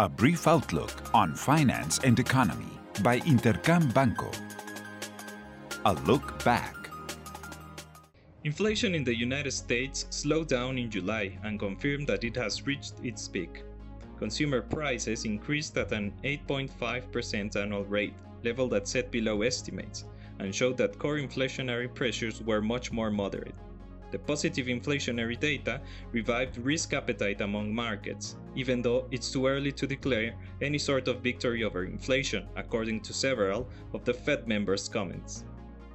A brief outlook on finance and economy by Intercam Banco. A look back. Inflation in the United States slowed down in July and confirmed that it has reached its peak. Consumer prices increased at an 8.5% annual rate, level that set below estimates, and showed that core inflationary pressures were much more moderate. The positive inflationary data revived risk appetite among markets, even though it's too early to declare any sort of victory over inflation, according to several of the Fed members' comments.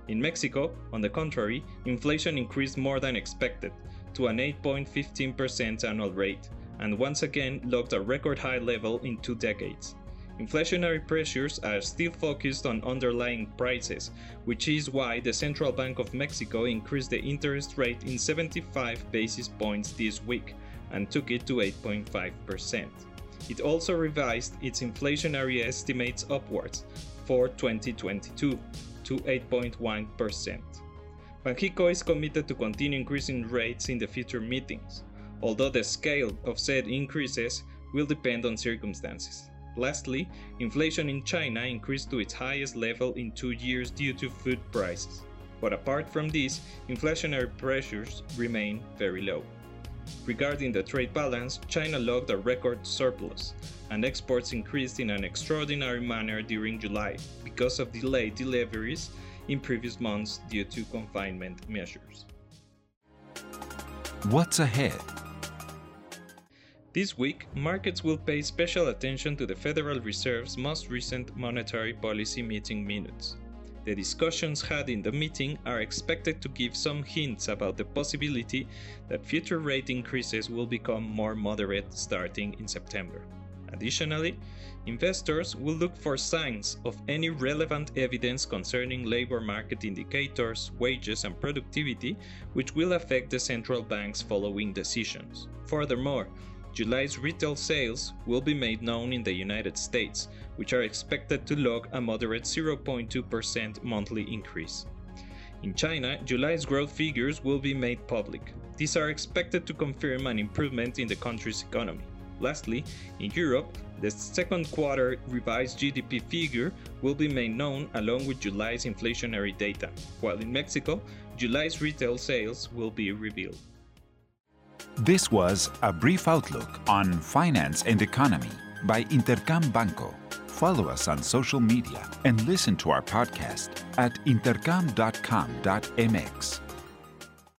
In Mexico, on the contrary, inflation increased more than expected, to an 8.15% annual rate, and once again logged a record high level in two decades. Inflationary pressures are still focused on underlying prices, which is why the Central Bank of Mexico increased the interest rate in 75 basis points this week and took it to 8.5%. It also revised its inflationary estimates upwards for 2022 to 8.1%. Banxico is committed to continue increasing rates in the future meetings, although the scale of said increases will depend on circumstances. Lastly, inflation in China increased to its highest level in two years due to food prices. But apart from this, inflationary pressures remain very low. Regarding the trade balance, China logged a record surplus, and exports increased in an extraordinary manner during July because of delayed deliveries in previous months due to confinement measures. What's ahead? This week, markets will pay special attention to the Federal Reserve's most recent monetary policy meeting minutes. The discussions had in the meeting are expected to give some hints about the possibility that future rate increases will become more moderate starting in September. Additionally, investors will look for signs of any relevant evidence concerning labor market indicators, wages, and productivity, which will affect the central bank's following decisions. Furthermore, July's retail sales will be made known in the United States, which are expected to log a moderate 0.2% monthly increase. In China, July's growth figures will be made public. These are expected to confirm an improvement in the country's economy. Lastly, in Europe, the second quarter revised GDP figure will be made known along with July's inflationary data, while in Mexico, July's retail sales will be revealed. This was a brief outlook on finance and economy by Intercam Banco. Follow us on social media and listen to our podcast at intercam.com.mx.